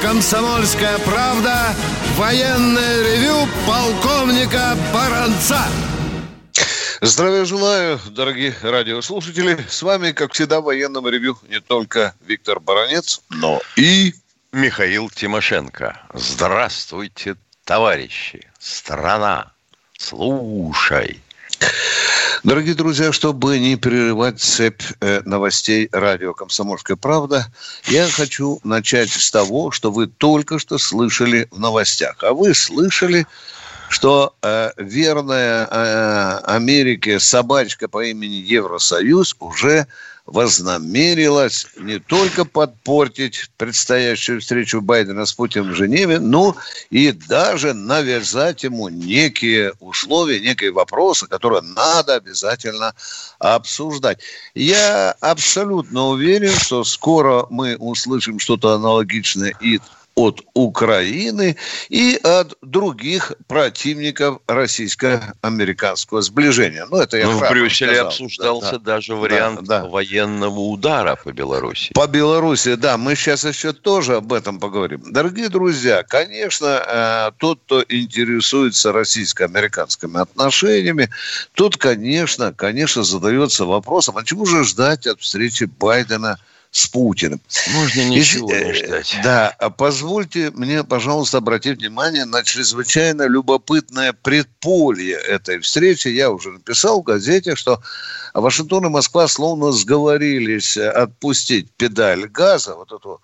«Комсомольская правда» военное ревю полковника Баранца. Здравия желаю, дорогие радиослушатели. С вами, как всегда, в военном ревю не только Виктор Баранец, но и... Михаил Тимошенко. Здравствуйте, товарищи. Страна, слушай. Дорогие друзья, чтобы не прерывать цепь э, новостей радио «Комсомольская правда», я хочу начать с того, что вы только что слышали в новостях. А вы слышали, что э, верная э, Америке собачка по имени Евросоюз уже вознамерилась не только подпортить предстоящую встречу Байдена с Путиным в Женеве, но и даже навязать ему некие условия, некие вопросы, которые надо обязательно обсуждать. Я абсолютно уверен, что скоро мы услышим что-то аналогичное и от Украины и от других противников российско-американского сближения. Ну, это я ну, в Брюсселе сказал. обсуждался да, даже вариант да, да. военного удара по Беларуси. По Беларуси, да. Мы сейчас еще тоже об этом поговорим. Дорогие друзья, конечно, э, тот, кто интересуется российско-американскими отношениями, тот, конечно, конечно, задается вопросом, а чего же ждать от встречи Байдена – с Путиным. Можно ничего и, не э, ждать. Да, а позвольте мне, пожалуйста, обратить внимание на чрезвычайно любопытное предполье этой встречи. Я уже написал в газете, что Вашингтон и Москва словно сговорились отпустить педаль газа, вот эту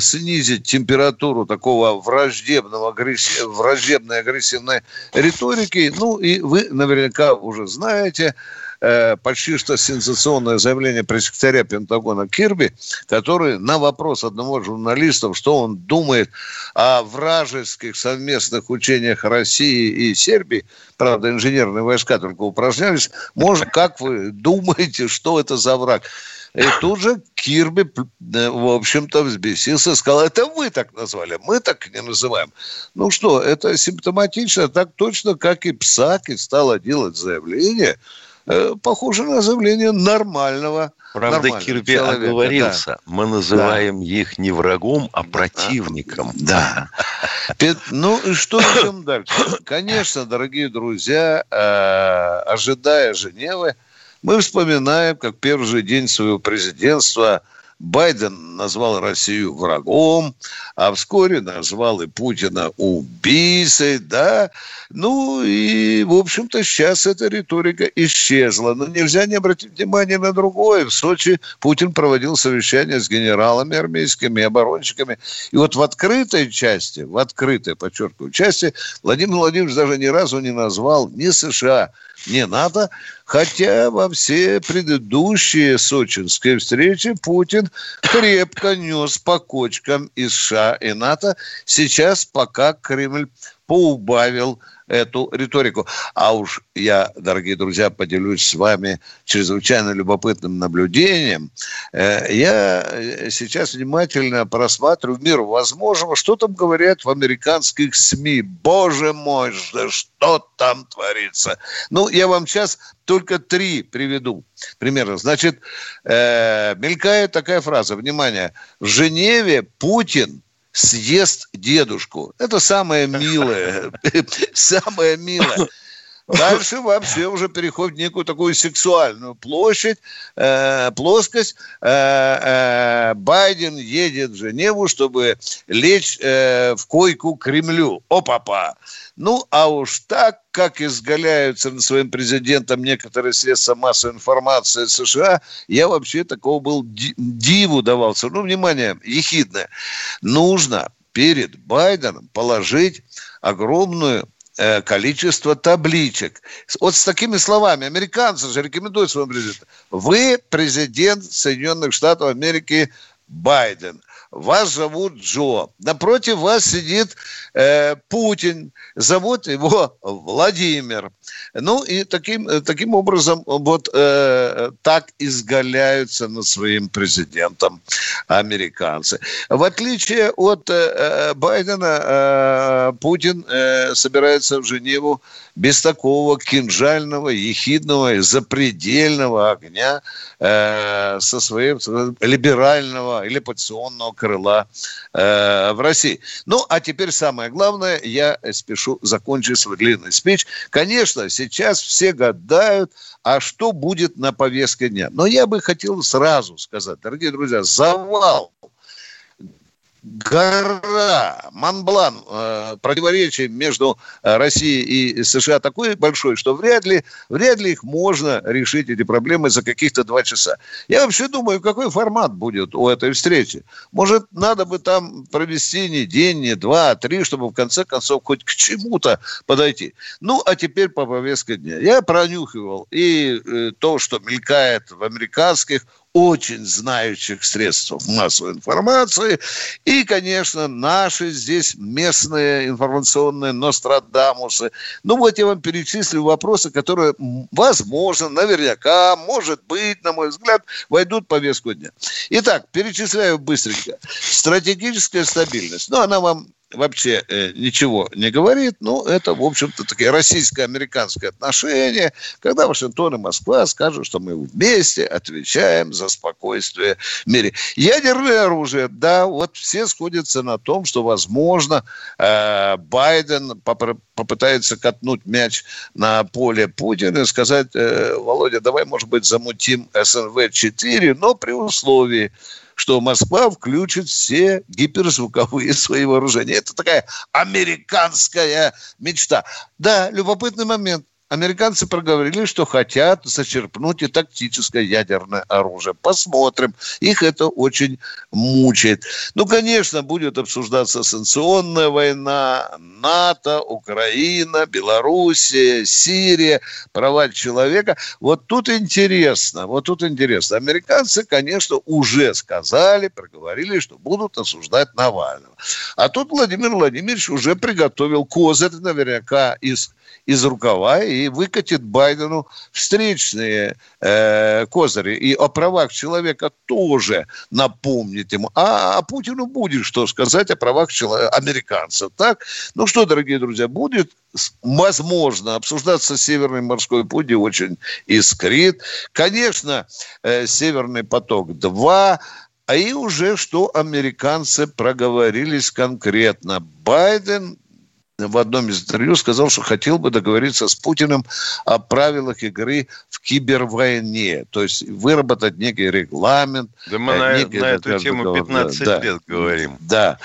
снизить температуру такого враждебного, враждебной агрессивной риторики. Ну, и вы наверняка уже знаете, Э, почти что сенсационное заявление пресс-секретаря Пентагона Кирби, который на вопрос одного журналиста, что он думает о вражеских совместных учениях России и Сербии, правда, инженерные войска только упражнялись, может, как вы думаете, что это за враг? И тут же Кирби, э, в общем-то, взбесился сказал, это вы так назвали, мы так не называем. Ну что, это симптоматично, так точно, как и Псаки стала делать заявление – похоже на заявление нормального. Правда, Кирби человека. оговорился. Да. Мы называем да. их не врагом, а противником. Да. Ну и что идем дальше? Конечно, дорогие друзья, э, ожидая Женевы, мы вспоминаем, как первый же день своего президентства – Байден назвал Россию врагом, а вскоре назвал и Путина убийцей, да. Ну и, в общем-то, сейчас эта риторика исчезла. Но нельзя не обратить внимание на другое. В Сочи Путин проводил совещание с генералами армейскими, оборонщиками. И вот в открытой части, в открытой, подчеркиваю, части Владимир Владимирович даже ни разу не назвал ни США, не НАТО, хотя во все предыдущие сочинские встречи Путин крепко нес по кочкам из США и НАТО. Сейчас пока Кремль поубавил эту риторику. А уж я, дорогие друзья, поделюсь с вами чрезвычайно любопытным наблюдением. Э, я сейчас внимательно просматриваю мир возможного, что там говорят в американских СМИ. Боже мой, что там творится? Ну, я вам сейчас только три приведу примерно. Значит, э, мелькает такая фраза, внимание, в Женеве Путин съест дедушку. Это самое милое. Самое милое. Дальше вообще уже переходит в некую такую сексуальную площадь, э, плоскость. Э, э, Байден едет в Женеву, чтобы лечь э, в койку Кремлю. О, папа! Ну, а уж так, как изгаляются над своим президентом некоторые средства массовой информации США, я вообще такого был диву давался. Ну, внимание, ехидное. Нужно перед Байденом положить огромную количество табличек. Вот с такими словами. Американцы же рекомендуют своему президенту. Вы президент Соединенных Штатов Америки Байден. Вас зовут Джо. Напротив вас сидит э, Путин, зовут его Владимир. Ну и таким, таким образом вот э, так изгаляются над своим президентом американцы. В отличие от э, э Байдена, э, Путин э, собирается в Женеву без такого кинжального, ехидного, запредельного огня э, со своим либерального или патционного крыла э, в России. Ну, а теперь самое главное, я спешу закончить свой длинный спич. Конечно, сейчас все гадают, а что будет на повестке дня. Но я бы хотел сразу сказать, дорогие друзья, завал гора, Монблан, э, противоречий между э, Россией и США такой большой, что вряд ли, вряд ли их можно решить, эти проблемы, за каких-то два часа. Я вообще думаю, какой формат будет у этой встречи. Может, надо бы там провести не день, не два, а три, чтобы в конце концов хоть к чему-то подойти. Ну, а теперь по повестке дня. Я пронюхивал и э, то, что мелькает в американских очень знающих средств массовой информации. И, конечно, наши здесь местные информационные Нострадамусы. Ну, вот я вам перечислю вопросы, которые, возможно, наверняка, может быть, на мой взгляд, войдут в повестку дня. Итак, перечисляю быстренько. Стратегическая стабильность. Ну, она вам вообще э, ничего не говорит, ну, это, в общем-то, такие российско-американские отношения, когда Вашингтон и Москва скажут, что мы вместе отвечаем за спокойствие в мире. Ядерное оружие, да, вот все сходятся на том, что, возможно, э, Байден попытается катнуть мяч на поле Путина и сказать, э, Володя, давай, может быть, замутим СНВ-4, но при условии, что Москва включит все гиперзвуковые свои вооружения. Это такая американская мечта. Да, любопытный момент. Американцы проговорили, что хотят зачерпнуть и тактическое ядерное оружие. Посмотрим. Их это очень мучает. Ну, конечно, будет обсуждаться санкционная война, НАТО, Украина, Белоруссия, Сирия, права человека. Вот тут интересно, вот тут интересно. Американцы, конечно, уже сказали, проговорили, что будут осуждать Навального. А тут Владимир Владимирович уже приготовил козырь наверняка из из рукава и выкатит Байдену встречные э, козыри. И о правах человека тоже напомнит ему. А, а Путину будет что сказать о правах человека, американцев. Так? Ну что, дорогие друзья, будет возможно обсуждаться Северный морской путь и очень искрит. Конечно, э, Северный поток-2 а и уже что американцы проговорились конкретно. Байден в одном из интервью сказал, что хотел бы договориться с Путиным о правилах игры в кибервойне. То есть выработать некий регламент. Да мы на, некий, на эту тему 15 да, лет говорим. Да.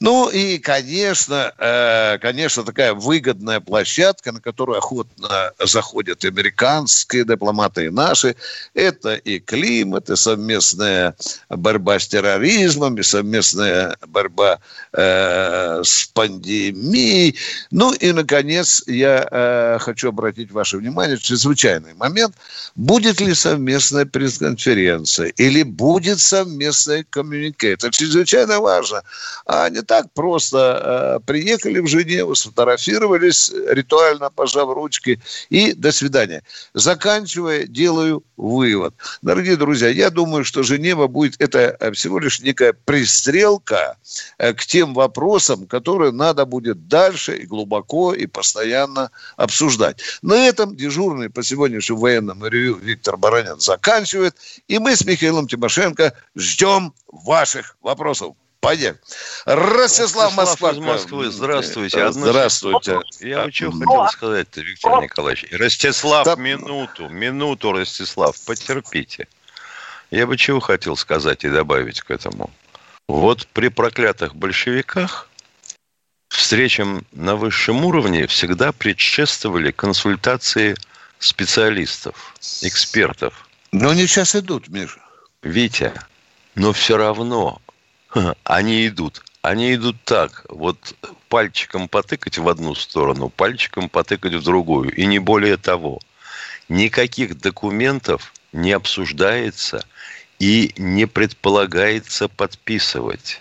Ну и, конечно, э, конечно, такая выгодная площадка, на которую охотно заходят американские дипломаты и наши. Это и климат, и совместная борьба с терроризмом, и совместная борьба э, с пандемией, ну и, наконец, я э, хочу обратить ваше внимание, чрезвычайный момент. Будет ли совместная пресс-конференция или будет совместная коммунике? Это чрезвычайно важно. А не так просто. Э, приехали в Женеву, сфотографировались, ритуально пожав ручки и до свидания. Заканчивая, делаю вывод. Дорогие друзья, я думаю, что Женева будет это всего лишь некая пристрелка э, к тем вопросам, которые надо будет дальше дальше и глубоко и постоянно обсуждать. На этом дежурный по сегодняшнему военному ревью Виктор Баранин заканчивает. И мы с Михаилом Тимошенко ждем ваших вопросов. Поехали. Ростислав, Москва. из Москвы. Здравствуйте. Одно Здравствуйте. Я а, что хотел сказать-то, Виктор Николаевич. Ростислав, да. минуту, минуту, Ростислав, потерпите. Я бы чего хотел сказать и добавить к этому. Вот при проклятых большевиках встречам на высшем уровне всегда предшествовали консультации специалистов, экспертов. Но они сейчас идут, Миша. Витя, но все равно они идут. Они идут так, вот пальчиком потыкать в одну сторону, пальчиком потыкать в другую, и не более того. Никаких документов не обсуждается и не предполагается подписывать.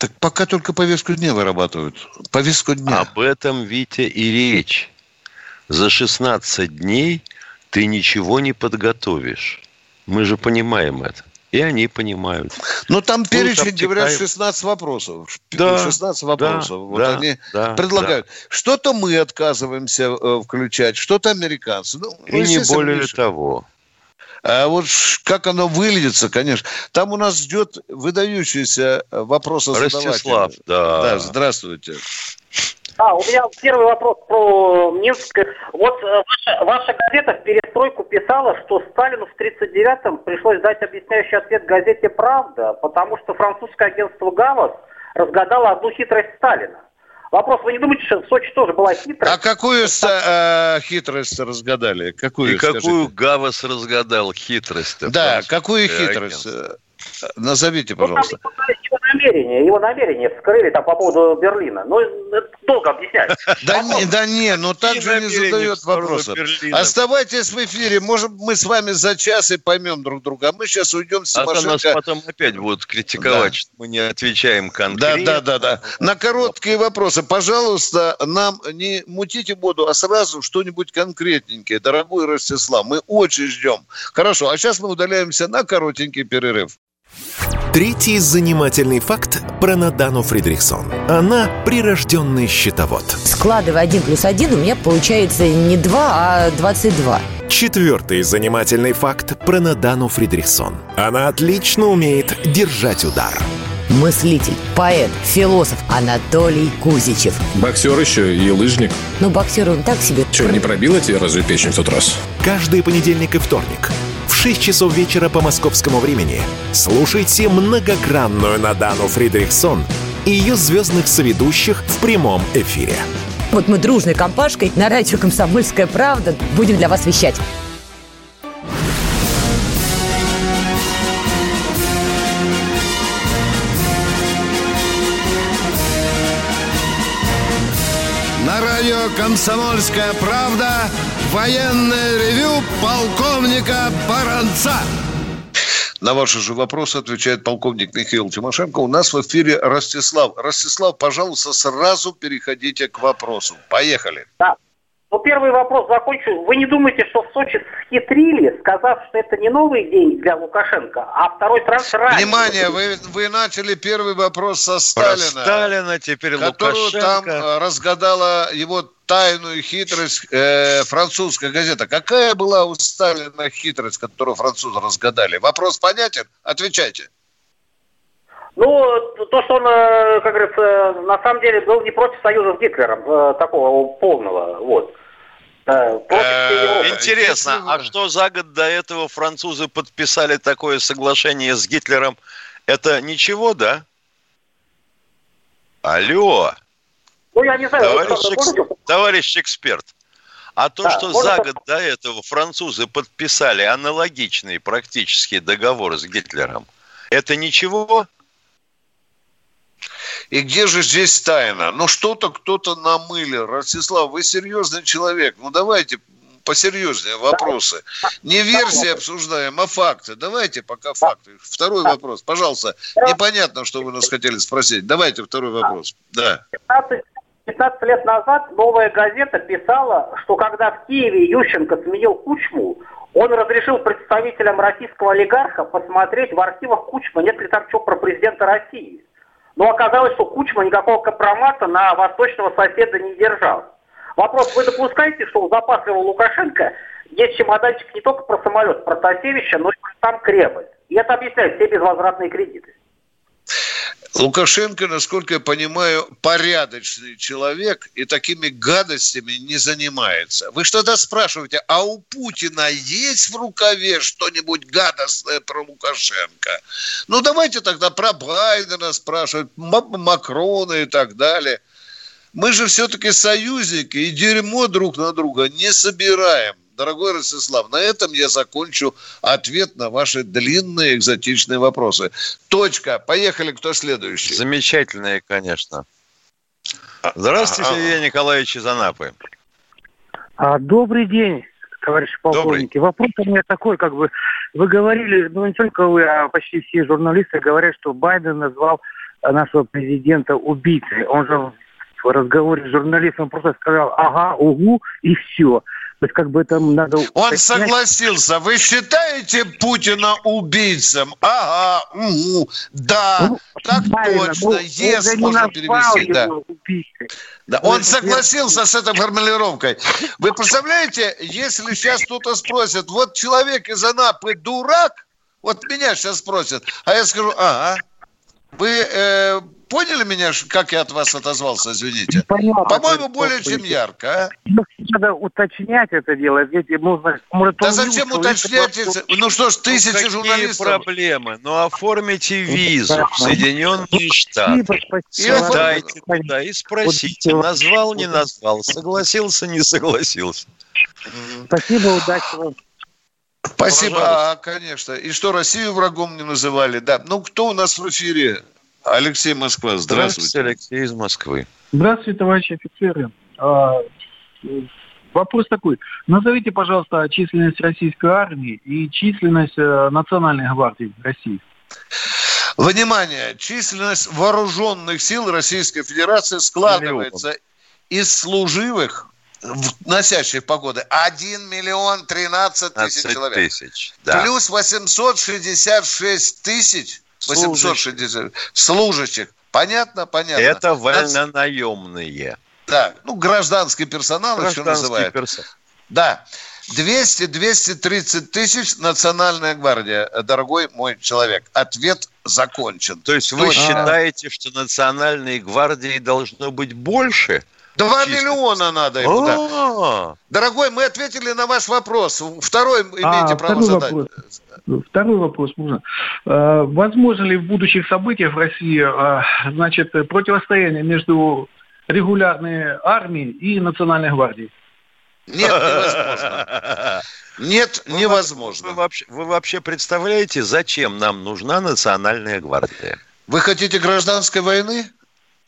Так пока только повестку дня вырабатывают. Повестку дня. Об этом, Витя, и речь. За 16 дней ты ничего не подготовишь. Мы же понимаем это. И они понимают. Ну, там перечень, обтекаем. говорят, 16 вопросов. Да, 16 вопросов. Да, вот да, они да, предлагают. Да. Что-то мы отказываемся э, включать, что-то американцы. Ну, и не более Миша. того. А вот как оно выльется, конечно. Там у нас ждет выдающийся вопрос Ростислав, да. Да, здравствуйте. А, у меня первый вопрос про Минск. Вот э, ваша, ваша газета в перестройку писала, что Сталину в 1939-м пришлось дать объясняющий ответ газете «Правда», потому что французское агентство «Гавас» разгадало одну хитрость Сталина. Вопрос, вы не думаете, что в Сочи тоже была хитрость? А какую э, хитрость разгадали? Какую, И какую Гавас разгадал хитрость? Да, какую хитрость? Агентство? Назовите, ну, пожалуйста. Ну, намерение, его намерение вскрыли там по поводу Берлина. Ну, это долго объяснять. Да не, да не, но так же не задает вопросов. Оставайтесь в эфире, может, мы с вами за час и поймем друг друга. А мы сейчас уйдем с Тимошенко. А нас потом опять будут критиковать, что мы не отвечаем конкретно. Да, да, да, да. На короткие вопросы, пожалуйста, нам не мутите воду, а сразу что-нибудь конкретненькое. Дорогой Ростислав, мы очень ждем. Хорошо, а сейчас мы удаляемся на коротенький перерыв. Третий занимательный факт про Надану Фридрихсон. Она прирожденный счетовод. Складывая один плюс один, у меня получается не 2, а 22. Четвертый занимательный факт про Надану Фридрихсон. Она отлично умеет держать удар. Мыслитель, поэт, философ Анатолий Кузичев. Боксер еще и лыжник. Ну, боксер он так себе. Че, не пробила тебе разве печень в тот раз? Каждый понедельник и вторник – 6 часов вечера по московскому времени слушайте многогранную Надану Фридрихсон и ее звездных соведущих в прямом эфире. Вот мы дружной компашкой на радио «Комсомольская правда» будем для вас вещать. «Комсомольская правда» Военное ревю полковника Баранца. На ваши же вопросы отвечает полковник Михаил Тимошенко. У нас в эфире Ростислав. Ростислав, пожалуйста, сразу переходите к вопросу. Поехали. Да. Ну, первый вопрос закончу. Вы не думаете, что в Сочи схитрили, сказав, что это не новый день для Лукашенко, а второй транш ранее? Внимание, вы, вы начали первый вопрос со Сталина. Про Сталина, теперь которую Лукашенко. там разгадала его тайную хитрость э, французская газета. Какая была у Сталина хитрость, которую французы разгадали? Вопрос понятен? Отвечайте. Ну, то, что он, э, как говорится, на самом деле был не против союза с Гитлером, э, такого полного, вот. Э, интересно, а что за год до этого французы подписали такое соглашение с Гитлером? Это ничего, да? Алло. Ну, я не знаю. Товарищ, экс... товарищ эксперт, а то, да, что за год до этого французы подписали аналогичный практически договор с Гитлером, это ничего? И где же здесь тайна? Ну, что-то кто-то намылил. Ростислав, вы серьезный человек. Ну, давайте посерьезнее вопросы. Не версии обсуждаем, а факты. Давайте пока факты. Второй вопрос. Пожалуйста, непонятно, что вы нас хотели спросить. Давайте второй вопрос. Да. 15, 15 лет назад новая газета писала, что когда в Киеве Ющенко сменил Кучму, он разрешил представителям российского олигарха посмотреть в архивах Кучма, нет ли там что про президента России. Но оказалось, что Кучма никакого компромата на восточного соседа не держал. Вопрос, вы допускаете, что у запасливого Лукашенко есть чемоданчик не только про самолет Протасевича, но и про сам Кремль? И это объясняет все безвозвратные кредиты. Лукашенко, насколько я понимаю, порядочный человек и такими гадостями не занимается. Вы что-то спрашиваете, а у Путина есть в рукаве что-нибудь гадостное про Лукашенко? Ну, давайте тогда про Байдена спрашивать, Макрона и так далее. Мы же все-таки союзники и дерьмо друг на друга не собираем. Дорогой Ростислав, на этом я закончу ответ на ваши длинные экзотичные вопросы. Точка. Поехали, кто следующий? Замечательные, конечно. Здравствуйте, Илья Николаевич из Анапы. А, добрый день, товарищи полковники. Добрый. Вопрос у меня такой, как бы, вы говорили, ну не только вы, а почти все журналисты говорят, что Байден назвал нашего президента убийцей. Он же в разговоре с журналистом просто сказал «ага, угу» и все. То есть как бы это надо... Он согласился. Вы считаете Путина убийцем? Ага, угу, да, ну, так точно. Ес можно перевести. Да. Да, он согласился с этой формулировкой. Вы представляете, если сейчас кто-то спросит, вот человек из Анапы дурак, вот меня сейчас спросят, а я скажу, ага, вы э, поняли меня, как я от вас отозвался, извините? По-моему, более чем ярко, а? Ну, надо уточнять это дело. Ведь нужно, может, да зачем уточнять? Ну что ж, ну, тысячи ну, журналистов. проблемы? Ну оформите визу в Соединенные Штаты. Дайте туда и спросите, назвал, не назвал, согласился, не согласился. Спасибо, удачи вам. Спасибо, а, конечно. И что, Россию врагом не называли? Да. Ну, кто у нас в эфире? Алексей Москва, здравствуйте. Здравствуйте, Алексей из Москвы. Здравствуйте, товарищи офицеры. А, вопрос такой. Назовите, пожалуйста, численность российской армии и численность э, Национальной гвардии России. Внимание! Численность вооруженных сил Российской Федерации складывается Миллион. из служивых, носящих погоды, 1 миллион 13 тысяч человек. Тысяч, да. Плюс 866 тысяч 860 служащих. Понятно? Понятно. Это вольнонаемные. Да, ну гражданский персонал гражданский еще называют. Персонал. Да. 200-230 тысяч Национальная гвардия, дорогой мой человек. Ответ закончен. То есть вы Точно. считаете, что Национальной гвардии должно быть больше? Два миллиона надо ему, да. Дорогой, мы ответили на ваш вопрос. Второй имеете а, право задать. Вопрос. Второй вопрос можно. А, возможно ли в будущих событиях в России а, значит, противостояние между регулярной армией и Национальной гвардией? Нет, невозможно. Нет, невозможно. Вы вообще, вы вообще представляете, зачем нам нужна Национальная гвардия? Вы хотите гражданской войны?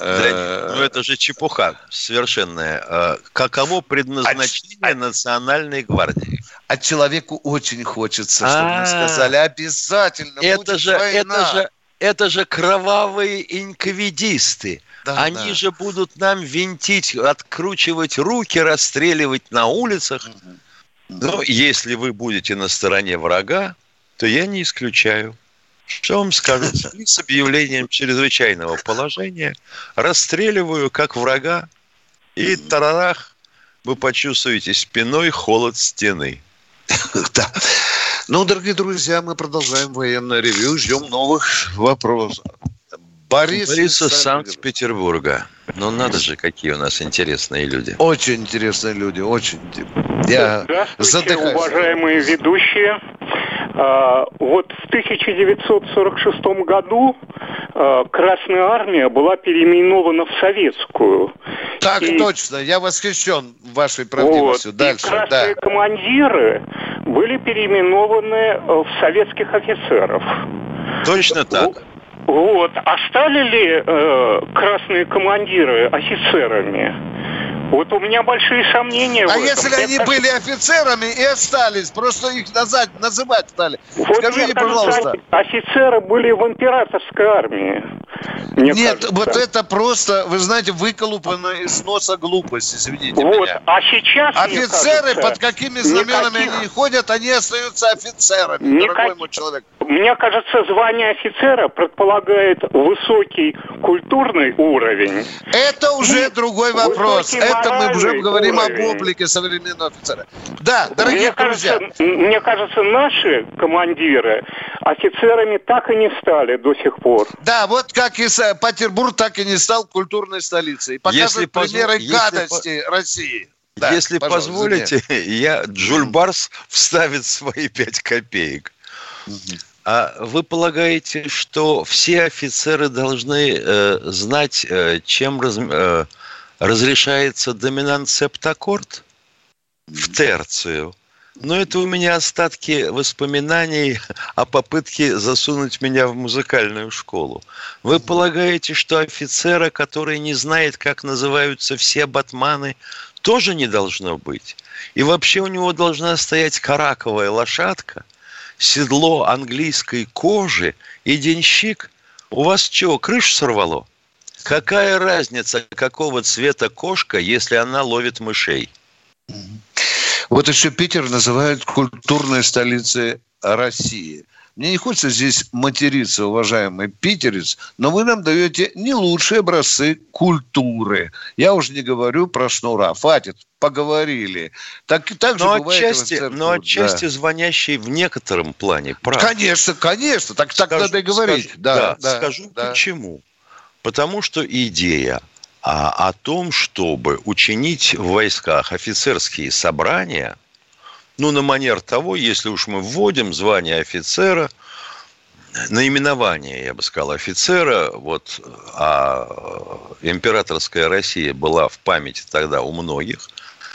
Да, ну это же чепуха совершенная. А, каково предназначение а, Национальной гвардии? А человеку очень хочется, чтобы мы сказали, обязательно это же. Это же, это же кровавые инквидисты. Да, Они да. же будут нам винтить, откручивать руки, расстреливать на улицах. Угу. Но если вы будете на стороне врага, то я не исключаю. Что вам скажу? С объявлением чрезвычайного положения расстреливаю как врага, и тарарах вы почувствуете спиной холод стены. Да. Ну, дорогие друзья, мы продолжаем военное ревью, ждем новых вопросов. Борис, Борис из Санкт-Петербурга. Ну, надо же, какие у нас интересные люди. Очень интересные люди, очень. Я Здравствуйте, задыхаюсь. уважаемые ведущие. А, вот в 1946 году а, Красная Армия была переименована в Советскую. Так и, точно, я восхищен вашей правдивостью. Вот, Дальше, и красные да. командиры были переименованы э, в советских офицеров. Точно так. Вот. А стали ли э, красные командиры офицерами? Вот у меня большие сомнения. А если они так... были офицерами и остались, просто их назад, называть стали. Вот Скажите, пожалуйста. Офицеры были в императорской армии. Мне Нет, кажется. вот это просто, вы знаете, выколупано из носа глупость, извините вот. меня. А сейчас, Офицеры, кажется, под какими знаменами никаких... они ходят, они остаются офицерами, Никак... дорогой мой человек. Мне кажется, звание офицера предполагает высокий культурный уровень. Это уже другой вопрос. Это мы уже говорим уровень. об облике современного офицера. Да, дорогие мне друзья. Кажется, мне кажется, наши командиры офицерами так и не стали до сих пор. Да, вот как и Петербург так и не стал культурной столицей. Показывают если примеры позв... гадости если... России. Да, Если позволите, я Джульбарс вставит свои пять копеек. Угу. А вы полагаете, что все офицеры должны э, знать, э, чем раз, э, разрешается доминант септаккорд? В терцию. Но это у меня остатки воспоминаний о попытке засунуть меня в музыкальную школу. Вы полагаете, что офицера, который не знает, как называются все батманы, тоже не должно быть? И вообще у него должна стоять караковая лошадка – седло английской кожи и денщик У вас чего, крышу сорвало? Какая разница, какого цвета кошка, если она ловит мышей? Вот еще Питер называют культурной столицей России. Мне не хочется здесь материться, уважаемый питерец, но вы нам даете не лучшие образцы культуры. Я уже не говорю про шнура. Хватит, поговорили. Так, так же но бывает отчасти, но отчасти Да. звонящий в некотором плане прав. Конечно, конечно. Так, так Скажу- надо и говорить. скажу- да, да, скажу да. почему. Потому что идея а, о том, чтобы учинить в войсках офицерские собрания, ну, на манер того, если уж мы вводим звание офицера, наименование, я бы сказал, офицера, вот, а императорская Россия была в памяти тогда у многих,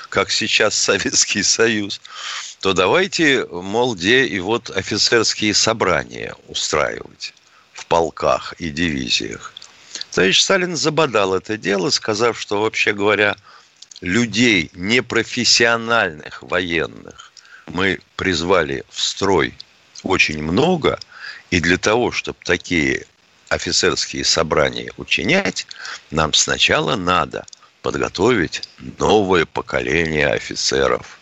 как сейчас Советский Союз, то давайте, мол, где и вот офицерские собрания устраивать в полках и дивизиях. Товарищ Сталин забодал это дело, сказав, что, вообще говоря, людей непрофессиональных военных мы призвали в строй очень много, и для того, чтобы такие офицерские собрания учинять, нам сначала надо подготовить новое поколение офицеров.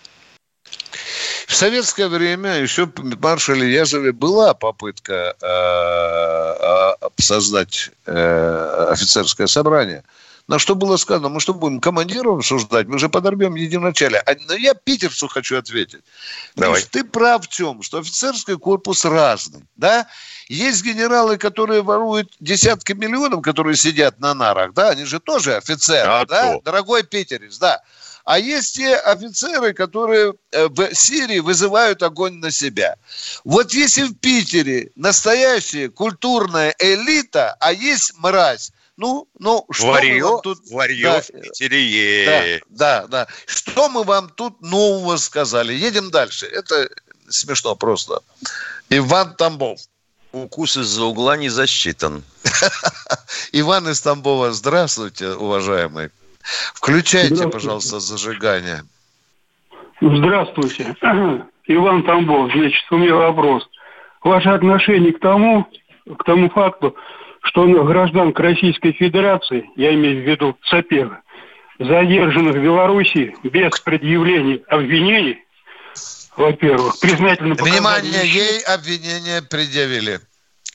В советское время еще маршале Язове была попытка э, э, создать э, офицерское собрание. На что было сказано, мы что будем командиров обсуждать, мы же подорвем единоначалие. А, но я питерцу хочу ответить. Давай. Ты прав в чем, что офицерский корпус разный, да? Есть генералы, которые воруют десятки миллионов, которые сидят на нарах, да, они же тоже офицеры, А да, то. дорогой питерец, да. А есть те офицеры, которые э, в Сирии вызывают огонь на себя. Вот если в Питере настоящая культурная элита, а есть мразь, ну, ну, что мы Варье, вам тут... варье Да, в Питере есть. да, да, да. Что мы вам тут нового сказали? Едем дальше. Это смешно просто. Иван Тамбов. Укус из-за угла не засчитан. Иван из Тамбова, здравствуйте, уважаемый. Включайте, пожалуйста, зажигание. Здравствуйте. Иван Тамбов. Значит, у меня вопрос. Ваше отношение к тому, к тому факту, что гражданка Российской Федерации, я имею в виду Сапега, задержанных в Беларуси без предъявления обвинений, во-первых, признательно Внимание, ей обвинение предъявили.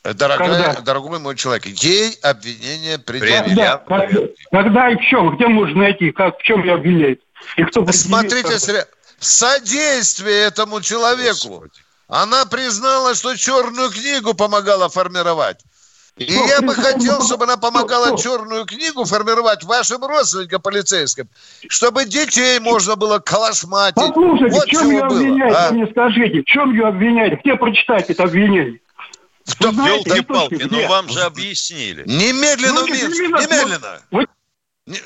Дорогая, Когда? дорогой мой человек, ей обвинение предъявили. Когда, когда, когда и в чем? Где можно найти? Как, в чем ее обвиняют? И кто? Смотрите, сре- содействие этому человеку. Она признала, что черную книгу помогала формировать. И Кто я бы хотел, чтобы она помогала? Кто? черную книгу формировать вашим родственникам полицейским, чтобы детей можно было калашматить. Послушайте, вот в чем ее обвиняют? а? Вы мне скажите, в чем ее обвиняют? Где прочитать это обвинение? Кто- знаете, Елки-палки, где? ну вам же объяснили. Немедленно Ну, в Минск, немедленно. немедленно. Вы- Не-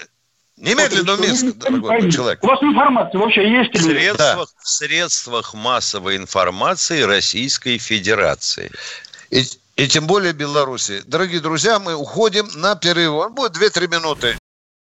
Немедленно в Минск, дорогой мой человек. У вас информация вообще есть В или нет? средствах, в средствах массовой информации Российской Федерации. И, и тем более Беларуси. Дорогие друзья, мы уходим на перерыв. Он будет 2-3 минуты.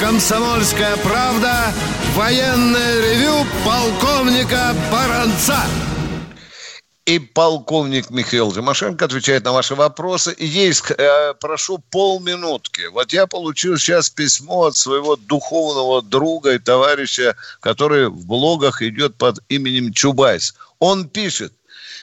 «Комсомольская правда» военное ревю полковника Баранца. И полковник Михаил Тимошенко отвечает на ваши вопросы. Есть, э, прошу, полминутки. Вот я получил сейчас письмо от своего духовного друга и товарища, который в блогах идет под именем Чубайс. Он пишет,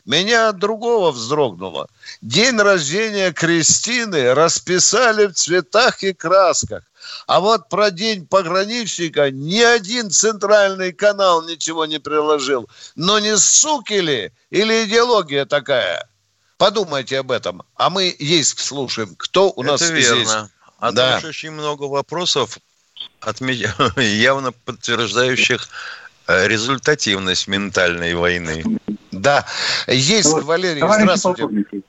Меня от другого вздрогнуло. День рождения Кристины расписали в цветах и красках. А вот про день пограничника ни один центральный канал ничего не приложил. Но не суки ли или идеология такая? Подумайте об этом. А мы есть слушаем. Кто у нас Это здесь? верно. А Да. там очень много вопросов, отме- явно подтверждающих э, результативность ментальной войны. Да. Есть Валерий. Товарищи Здравствуйте. полковники,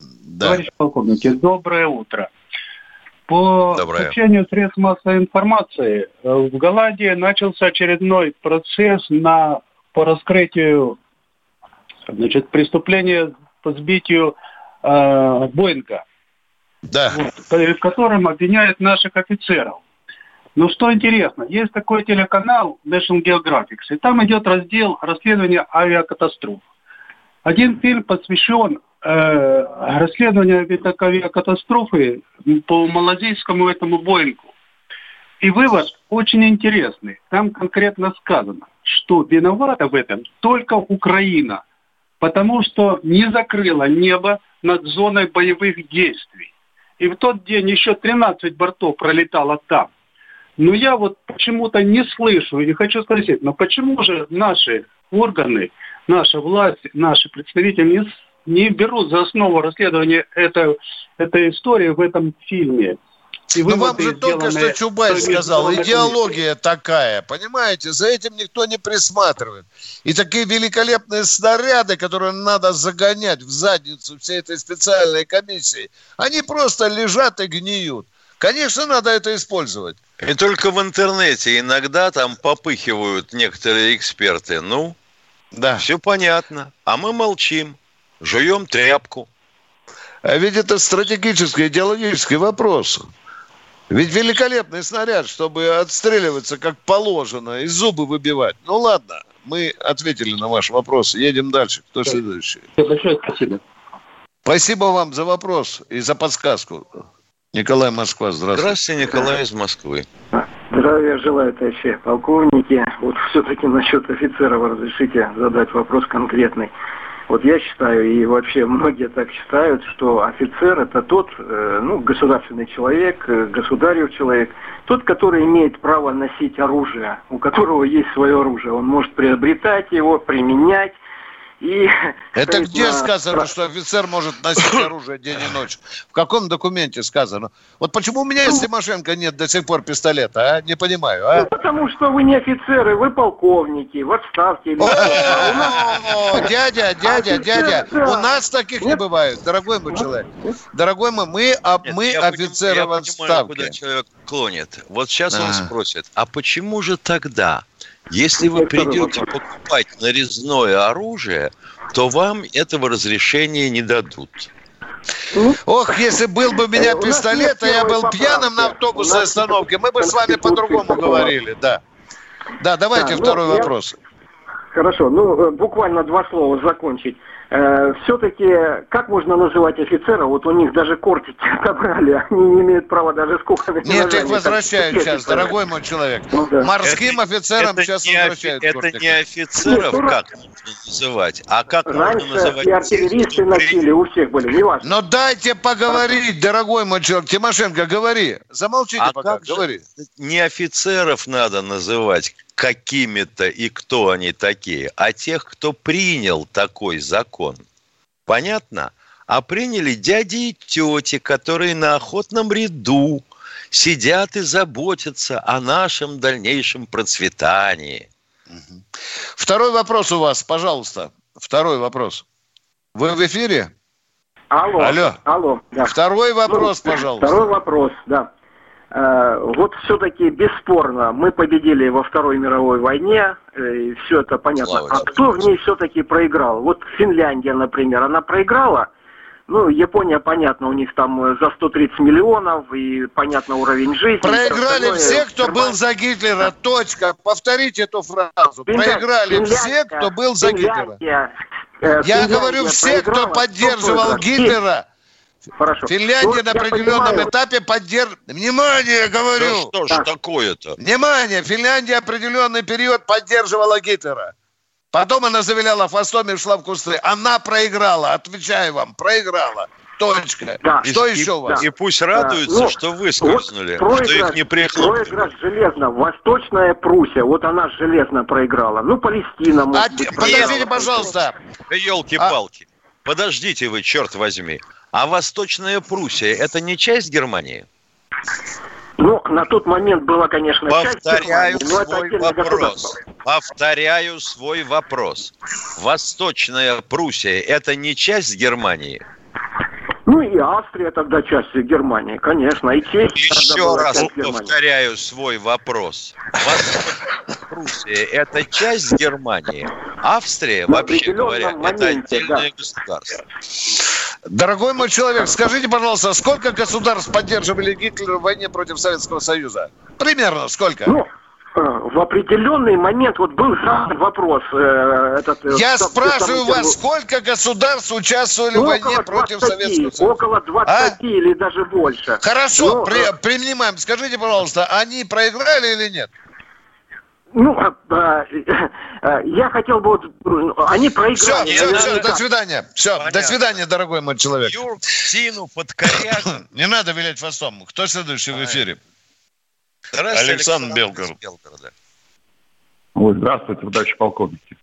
Да. товарищи полковники, доброе утро. По Доброе. сообщению средств массовой информации, э, в Голландии начался очередной процесс на, по раскрытию значит, преступления по сбитию э, Боинга, Да. в котором обвиняют наших офицеров. Но что интересно, есть такой телеканал National Geographic, и там идет раздел расследования авиакатастроф. Один фильм посвящен э, расследованию авиа- авиакатастрофы по малазийскому этому Боингу. И вывод очень интересный. Там конкретно сказано, что виновата в этом только Украина, потому что не закрыла небо над зоной боевых действий. И в тот день еще 13 бортов пролетало там. Но я вот почему-то не слышу и хочу спросить, но почему же наши органы, наша власть, наши представители не, не берут за основу расследования этой, этой истории в этом фильме? И Ну, вам же только что Чубайс сказал, идеология такая, понимаете, за этим никто не присматривает. И такие великолепные снаряды, которые надо загонять в задницу всей этой специальной комиссии, они просто лежат и гниют. Конечно, надо это использовать. И только в интернете иногда там попыхивают некоторые эксперты. Ну, да. все понятно. А мы молчим, жуем тряпку. А ведь это стратегический, идеологический вопрос. Ведь великолепный снаряд, чтобы отстреливаться как положено и зубы выбивать. Ну ладно, мы ответили на ваш вопрос. Едем дальше. Кто следующий? Большое спасибо. Спасибо вам за вопрос и за подсказку. Николай Москва, здравствуйте. Здравствуйте, Николай из Москвы. Здравия желаю, товарищи полковники. Вот все-таки насчет офицеров разрешите задать вопрос конкретный. Вот я считаю, и вообще многие так считают, что офицер это тот, э, ну, государственный человек, э, государев человек, тот, который имеет право носить оружие, у которого есть свое оружие. Он может приобретать его, применять. И Это где на сказано, что офицер может носить оружие день и ночь? В каком документе сказано? Вот почему у меня из Тимошенко нет до сих пор пистолета, а? Не понимаю, а? Ну, потому что вы не офицеры, вы полковники, в отставке. или- нас- дядя, дядя, дядя, у нас таких не бывает, дорогой мой человек. Дорогой мой, мы, а, мы офицеры в я понимаю, отставке. куда человек клонит. Вот сейчас он А. спросит, а почему же тогда, если вы придете покупать нарезное оружие, то вам этого разрешения не дадут? Ох, если был бы у меня Э, пистолет, а я был пьяным на автобусной остановке, мы бы с вами по-другому говорили, да. Да, давайте Да, ну, второй я- вопрос. Хорошо, ну э, буквально два слова закончить. Все-таки как можно называть офицера? Вот у них даже кортики отобрали, они не имеют права даже сколько Нет, их возвращают сейчас, дорогой мой человек. Ну да. Морским офицерам это сейчас не офи- возвращают Это не офицеров Нет, ну, как нужно называть, а как можно Раньше называть и артиллеристы носили, у всех были, неважно. Но дайте поговорить, дорогой мой человек. Тимошенко, говори. Замолчите А пока, как же говори. не офицеров надо называть какими-то и кто они такие, а тех, кто принял такой закон. Понятно? А приняли дяди и тети, которые на охотном ряду сидят и заботятся о нашем дальнейшем процветании. Второй вопрос у вас, пожалуйста. Второй вопрос. Вы в эфире? Алло. Алло. Алло. да. Второй вопрос, Ну, пожалуйста. Второй вопрос, да. Э, Вот все-таки бесспорно мы победили во Второй мировой войне, э, и все это понятно. Слава А тебе. кто в ней все-таки проиграл? Вот Финляндия, например, она проиграла. Ну, Япония, понятно, у них там э, за 130 миллионов, и понятно уровень жизни. Проиграли все, кто был за Гитлера. Точка. Повторите эту фразу. Финля- Проиграли все, Финляндия- кто был за Гитлера. Финляндия, э, Я Финляндия говорю, все, кто поддерживал Кто Гитлера. Хорошо. Финляндия Ну, на определенном понимаю. этапе поддерживала... Внимание, говорю! Да что ж такое-то? Внимание! Финляндия определенный период поддерживала Гитлера. Потом она завиляла хвостом и шла в кусты. Она проиграла, отвечаю вам, проиграла. Точка. Да. Что И- еще у вас? И пусть радуются, ну, что выскользнули, Вот что их не прихлопнули. проигрыш железно. Восточная Пруссия, вот она железно проиграла. Ну, Палестина, может А, быть, проиграла. подождите, пожалуйста. Елки-палки. Подождите вы, черт возьми. А Восточная Пруссия – это не часть Германии? Ну, на тот момент была, конечно, часть Повторяю Германии, но это свой вопрос. Повторяю свой вопрос. Восточная Пруссия – это не часть Германии? Ну и Австрия тогда часть Германии, конечно. И Чехия Еще раз часть Германии. повторяю свой вопрос. Восточная Пруссия – это часть Германии? Австрия, вообще говоря, это отдельное да. государство. Дорогой мой человек, скажите, пожалуйста, сколько государств поддерживали Гитлера в войне против Советского Союза? Примерно сколько? Ну, э, в определенный момент вот был задан вопрос. э, этот, э, Я что- спрашиваю там, вас, сколько государств участвовали в ну, войне около против 20, Советского Союза? Около 20 или даже больше. Хорошо, Ну, при- э, принимаем. Скажите, пожалуйста, они проиграли или нет? Ну, э, э, э, я хотел бы вот... м, Они Все, проиграли. все, наверняка. все, до свидания. Все, до Понятно. свидания, дорогой мой человек. Юрк, Сину, под. Не надо вилять фастом. Кто следующий в эфире? Здравствуйте, Александр Белгород. из Белгорода. Ой, здравствуйте, товарищ полковники.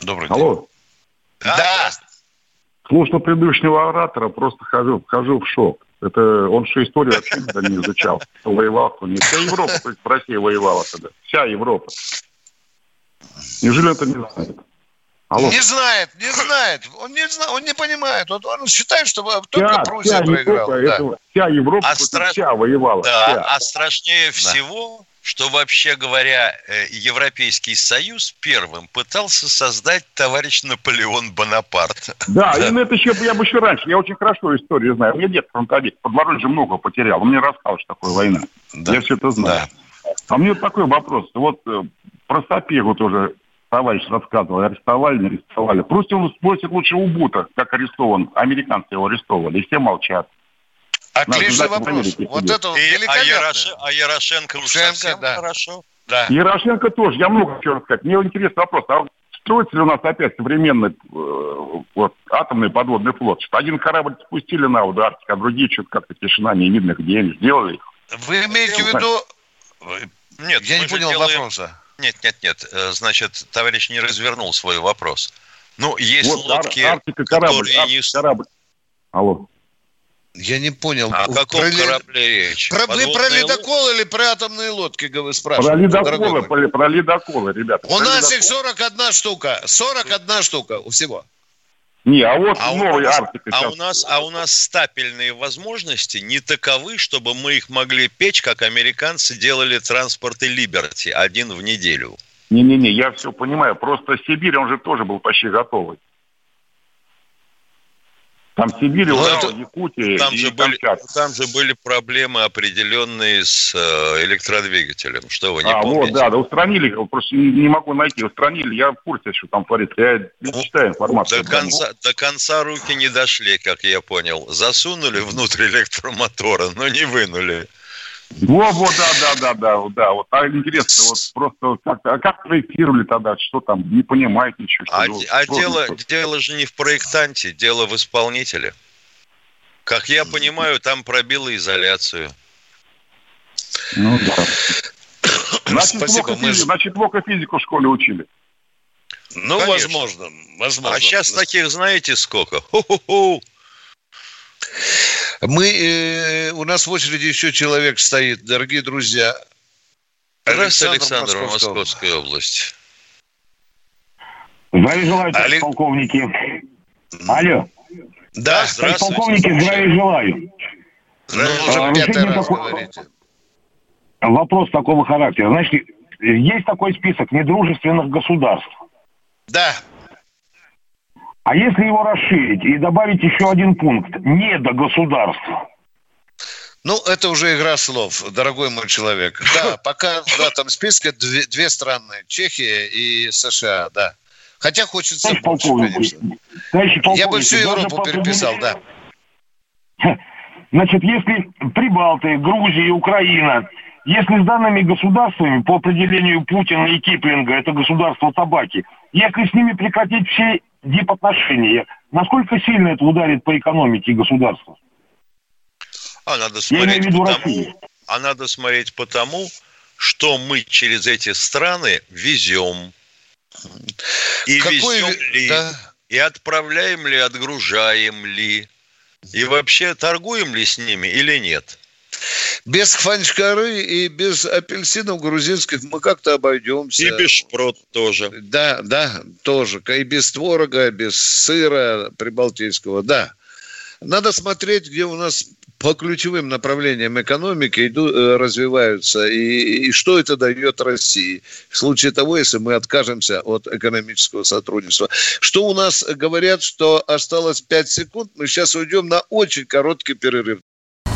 Добрый Алло. Да. Слушал предыдущего оратора, просто хожу, хожу в шок. Это он что историю вообще никогда не изучал. Воевал, кто не. Вся Европа против России воевала тогда. Вся Европа. Неужели он это не знает? Алло. Не знает, не знает. Он не знает, он не понимает. Вот он считает, что только Вся, Пруссия вся проиграла. Европа, да. это- вся Европа А стра- вся воевала. Да, вся. а страшнее всего, что вообще говоря, э, Европейский Союз первым пытался создать товарищ Наполеон Бонапарт. Да, и на это еще, я бы еще раньше, я очень хорошо историю знаю. У меня дед фронтовик, подворожье много потерял. Он мне рассказал, что такое война. Я все это знаю. А мне вот такой вопрос. Вот э, про Сапегу тоже товарищ рассказывал. Арестовали, не арестовали. Просто он спросит лучше у Бута, как арестован. Американцы его арестовали, и все молчат. Отличный Надо вопрос. Вот это вот И- а, великолепно. Яроше- а Ярошенко уж совсем да. хорошо. Да. Ярошенко тоже, я много хочу рассказать. Мне интересный вопрос. А строится ли у нас опять современный э, вот, атомный подводный флот? Что один корабль спустили на воду Арктику, а другие что-то как-то тишина, не видно, где они сделали их. Вы имеете в виду... Нет, Я не понял делаем- вопроса. Нет, нет, нет. э, Значит, товарищ не развернул свой вопрос. Ну, есть Вот Ар- лодки, Арктика корабль, которые Арктика корабль. Алло. Я не понял. О каком Про ле- корабле речь? Про, вы про Подводные ледокол или про атомные лодки вы Про спрашиваете? дорогой ледоколы, про, про ледоколы, ребята. У про нас ледоколы. их 41 штука. 41 штука у всего. Не, а вот А новый Арктика а сейчас. у нас, а у нас стапельные возможности не таковы, чтобы мы их могли печь, как американцы делали транспорты Либерти один в неделю. Не-не-не, я все понимаю. Просто Сибирь, он же тоже был почти готовый. Там Сибирь, Ну, Урал, это- Якутия Там и же, были, там же были проблемы определенные с э, электродвигателем. Что вы не а, помните? вот, да, да, устранили, его, просто не, не могу найти, устранили, я в курсе, что там творится, я не читаю информацию. До конца, до конца руки не дошли, как я понял. Засунули внутрь электромотора, но не вынули. Во, вот, да, да, да, да, да, вот, а интересно, вот просто как, а как проектировали тогда, что там, не понимают ничего. что А, вот а дело, просто. дело же не в проектанте, дело в исполнителе. Как я понимаю, там пробило изоляцию. Ну, да. Значит, Спасибо, плохо, мы значит, плохо физику в школе учили. Ну, Конечно. возможно. Возможно. А сейчас таких знаете сколько? Ху-ху-ху. Мы, э, у нас в очереди еще человек стоит, дорогие друзья. Александр, Московского. Московская область. Здравия желаю, Олег- полковники. Алло. Да, здравствуйте. полковники, здравия желаю. Ну, уже решение пятый раз такое- говорите. Вопрос такого характера. Значит, есть такой список недружественных государств. Да. А если его расширить и добавить еще один пункт – недогосударств? Ну, это уже игра слов, дорогой мой человек. Да, пока в этом списке две, две страны, Чехия и США, да. Хотя хочется Товарищ больше, полковник, конечно. товарищи Я бы всю Европу переписал, да. Значит, если Прибалты, Грузия и Украина Если с данными государствами по определению Путина и Киплинга это государство табаки, если с ними прекратить все дипотношения, насколько сильно это ударит по экономике государства? А надо смотреть по тому, а надо смотреть по тому, что мы через эти страны везем. И Какой... везем ли, да. и отправляем ли, отгружаем ли, и вообще торгуем ли с ними или нет. Без хванчкары и без апельсинов грузинских мы как-то обойдемся. И без шпрот тоже. Да, да, тоже. И без творога, без сыра прибалтийского, да. Надо смотреть, где у нас по ключевым направлениям экономики иду, э, развиваются и, и что это дает России в случае того, если мы откажемся от экономического сотрудничества. Что у нас говорят, что осталось 5 секунд, мы сейчас уйдем на очень короткий перерыв.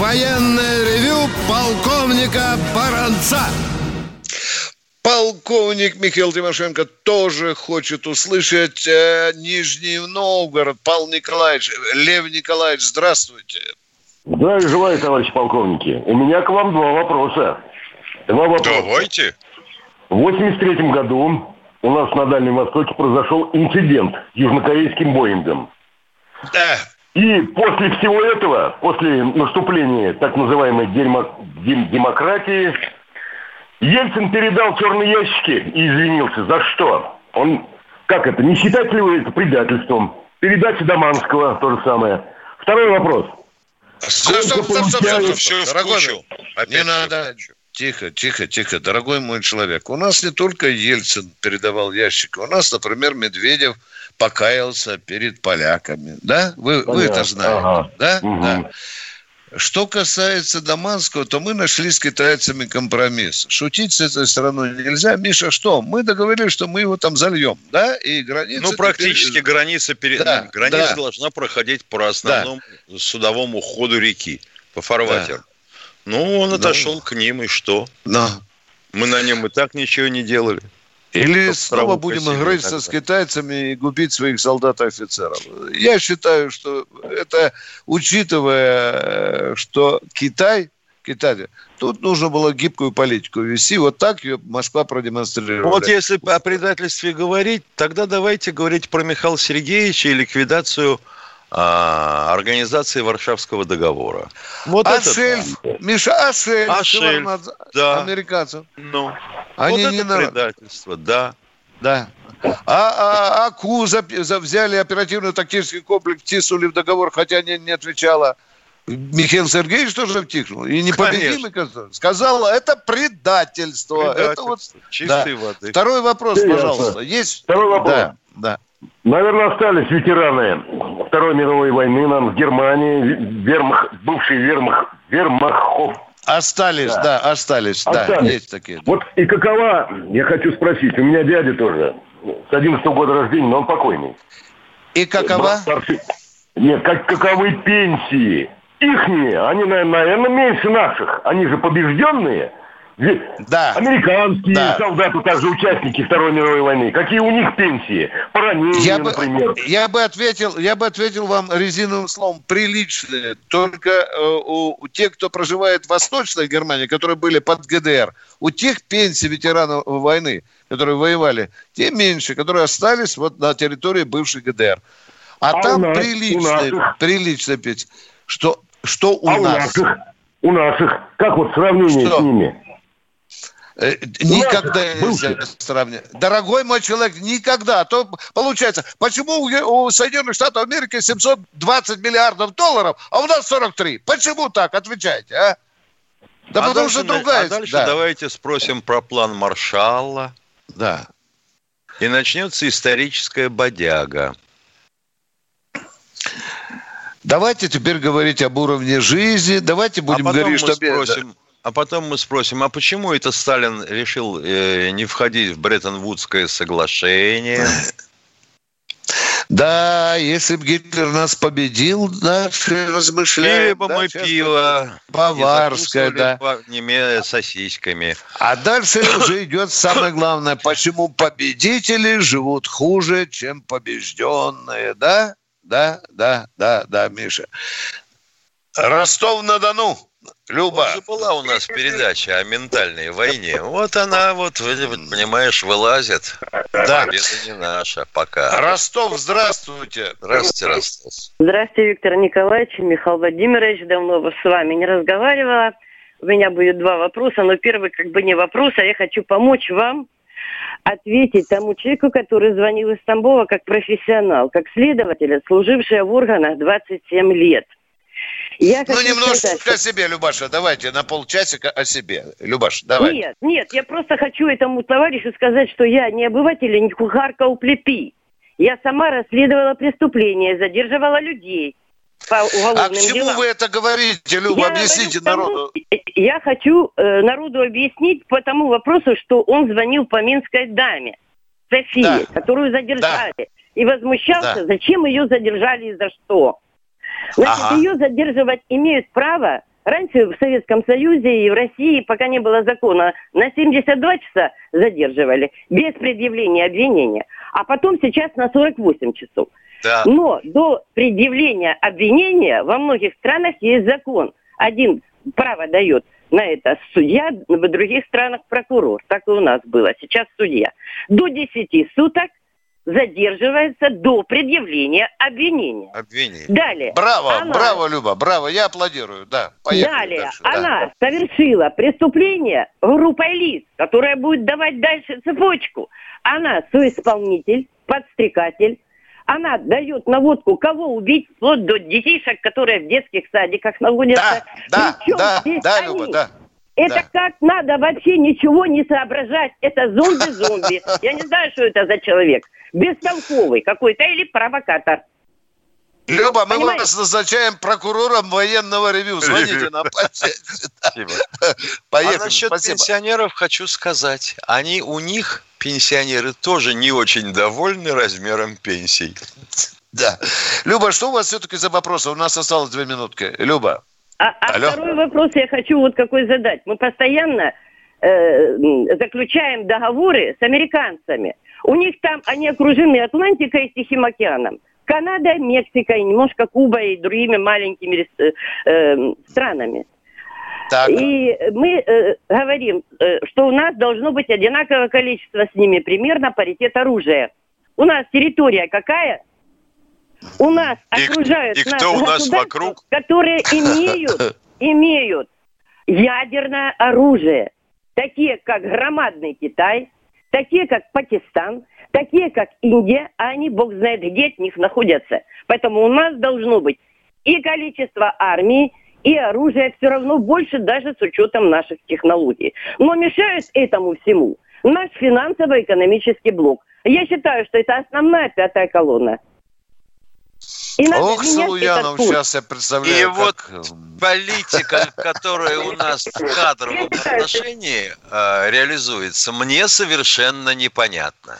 Военное ревю полковника Баранца. Полковник Михаил Тимошенко тоже хочет услышать э, Нижний Новгород. Павел Николаевич, Лев Николаевич, здравствуйте. Здравия желаю, товарищи полковники. У меня к вам два вопроса. Два вопроса. Давайте. В 83 году у нас на Дальнем Востоке произошел инцидент с южнокорейским Боингом. Да. И после всего этого, после наступления так называемой демократии, Ельцин передал черные ящики и извинился. За что? Он, как это, не считать ли вы это предательством? Передача Даманского, то же самое. Второй вопрос. Стоп, стоп, стоп, стоп, стоп, стоп, дорогой, не надо. Тихо, тихо, тихо, дорогой мой человек. У нас не только Ельцин передавал ящики, у нас, например, Медведев покаялся перед поляками. Да? Вы, вы это знаете. Ага. Да? Угу. да. Что касается Даманского, то мы нашли с китайцами компромисс. Шутить с этой страной нельзя. Миша, что? Мы договорились, что мы его там зальем, да? И граница... Ну, практически теперь... граница, перед... да, граница да. должна проходить по основному да. судовому ходу реки, по фарватеру. Да. Ну, он отошел да. к ним, и что? Да. Мы на нем и так ничего не делали. Или снова будем играться с китайцами и губить своих солдат и офицеров. Я считаю, что это, учитывая, э, что Китай, Китай, тут нужно было гибкую политику вести. Вот так ее Москва продемонстрировала. Вот если о предательстве говорить, тогда давайте говорить про Михаила Сергеевича и ликвидацию а, организации Варшавского договора. Вот Ашель, это, Миша, Ашель, Ашель да. американцев. Ну, Они вот не это предательство, да. Да. А, а, а КУ за, за, взяли оперативно-тактический комплекс, тиснули в договор, хотя не, не отвечала. Михаил Сергеевич тоже втихнул. И непобедимый сказала, это предательство. предательство. Это вот чистой да. воды. Второй вопрос, Все пожалуйста. Есть? Второй вопрос. Да, да. Наверное, остались ветераны Второй мировой войны нам в Германии, вермах, бывший вермах, вермахов. Остались, да, да остались, остались, да, есть такие. Вот и какова, я хочу спросить, у меня дядя тоже, с 11 -го года рождения, но он покойный. И какова? Нет, как, каковы пенсии? Ихние, они, наверное, меньше наших. Они же побежденные. Да. Американские Да. солдаты, также участники Второй мировой войны. Какие у них пенсии? По ранению, Я бы, например. я бы ответил, я бы ответил вам резиновым словом приличные. Только э, у, у тех, кто проживает в Восточной Германии, которые были под ГДР, у тех пенсии ветеранов войны, которые воевали, те меньше, которые остались вот на территории бывшей ГДР. А, А там нас- приличные, приличные пенсии. Что, что у а у нас? У наших. Как вот сравнение Что? с ними? Э, Никогда нельзя сравнивать. Дорогой мой человек, никогда. А То получается, почему у, Соединенных Штатов Америки 720 миллиардов долларов, а у нас 43? Почему так? Отвечайте, а? Да а потому дальше, что на- другая... а дальше да. давайте спросим про план Маршалла. Да. И начнется историческая бодяга. Давайте теперь говорить об уровне жизни. Давайте будем а потом говорить, мы что... спросим, а потом мы спросим, а почему это Сталин решил э, не входить в Бреттон-Вудское соглашение? Да, если бы Гитлер нас победил, наши размышляем. Пили бы да, мы пиво. Баварское, да. закусывали по- неме сосисками. А дальше уже идет самое главное, почему победители живут хуже, чем побежденные, да? Да, да, да, да, Миша. Ростов-на-Дону, Люба. Вот же была у нас передача о ментальной войне. Вот она вот, понимаешь, вылазит. Да. Победа не наша пока. Ростов, здравствуйте. Здравствуйте, Ростов. Здравствуйте, Виктор Николаевич, Михаил Владимирович. Давно с вами не разговаривала. У меня будет два вопроса, но первый как бы не вопрос, а я хочу помочь вам ответить тому человеку, который звонил из Тамбова как профессионал, как следователь, служивший в органах 27 лет. Я Ну, хочу немножко сказать, о себе, Любаша, давайте на полчасика о себе. Любаш, давай. Нет, нет, я просто хочу этому товарищу сказать, что я не обыватель, не кухарка у плиты. Я сама расследовала преступления, задерживала людей по уголовным А к чему делам. вы это говорите, Люба? Я Объясните тому, народу. Я хочу э, народу объяснить по тому вопросу, что он звонил по минской даме, Софии, Да. которую задержали. И возмущался, Да. зачем ее задержали и за что. Значит, Ага. ее задерживать имеют право. Раньше в Советском Союзе и в России, пока не было закона, на 72 часа задерживали без предъявления обвинения. А потом сейчас на 48 часов. Да. Но до предъявления обвинения во многих странах есть закон. Один право дает на это судья, в других странах прокурор. Так и у нас было. Сейчас судья. До 10 суток задерживается до предъявления обвинения. Обвинение. Далее. Браво, Она- браво, Люба, браво, я аплодирую, да. Поехали Далее, дальше, да. она совершила преступление группой лиц, которая будет давать дальше цепочку. Она соисполнитель, подстрекатель, она дает наводку, кого убить, вплоть до детишек, которые в детских садиках находятся. Да, да, да, они? Люба, да. Это да. как надо вообще ничего не соображать. Это зомби-зомби. Я не знаю, что это за человек. Бестолковый какой-то или провокатор. Люба, мы Понимаете? вас назначаем прокурором военного ревю. Звоните нам. Спасибо. Поехали, а насчет спасибо. пенсионеров хочу сказать. Они у них, пенсионеры, тоже не очень довольны размером пенсий. Да. Люба, что у вас все-таки за вопросы? У нас осталось две минутки. Люба. А, а Алло. второй вопрос я хочу вот какой задать. Мы постоянно э, заключаем договоры с американцами. У них там, они окружены Атлантикой и Тихим океаном. Канада, Мексика, и немножко Куба и другими маленькими э, э, странами. И мы э, говорим, э, что у нас должно быть одинаковое количество с ними, примерно паритет оружия. У нас территория какая? У нас И- окружают и нас у нас вокруг? которые имеют, имеют ядерное оружие, такие как громадный Китай, такие как Пакистан, такие как Индия, а они бог знает где от них находятся. Поэтому у нас должно быть и количество армии, и оружия все равно больше даже с учетом наших технологий. Но мешает этому всему наш финансово-экономический блок. Я считаю, что это основная пятая колонна. И надо Ох, Салуянов, сейчас я представляю, И вот как... политика, которая у нас в кадровом отношении э, реализуется, мне совершенно непонятна.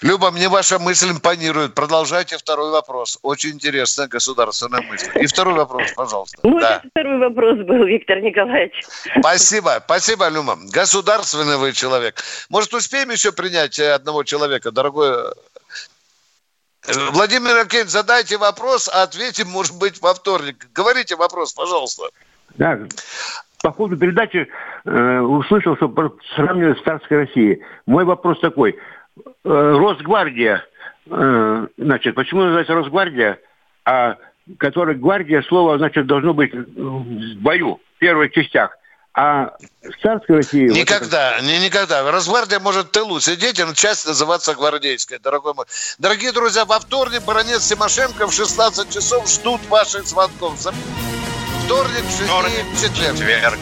Люба, мне ваша мысль импонирует. Продолжайте второй вопрос. Очень интересная государственная мысль. И второй вопрос, пожалуйста. Ну, Да. это второй вопрос был, Виктор Николаевич. Спасибо, спасибо, Люма. Государственный вы человек. Может, успеем еще принять э, одного человека, дорогой э, Владимир Аркадьевич, задайте вопрос, а ответим, может быть, во вторник. Говорите вопрос, пожалуйста. Да. По ходу передачи э, услышал, что сравнивают с царской Россией. Мой вопрос такой. Э, Росгвардия, э, значит, почему называется Росгвардия, а которая гвардия, слово, значит, должно быть в бою, в первых частях. А в царской России... вот Никогда, не никогда. Росгвардия может в тылу сидеть, и часть называться гвардейской, дорогой мой. Дорогие друзья, во вторник баронец Тимошенко в 16 часов ждут ваших звонков. Вторник, и четверг. Четверг.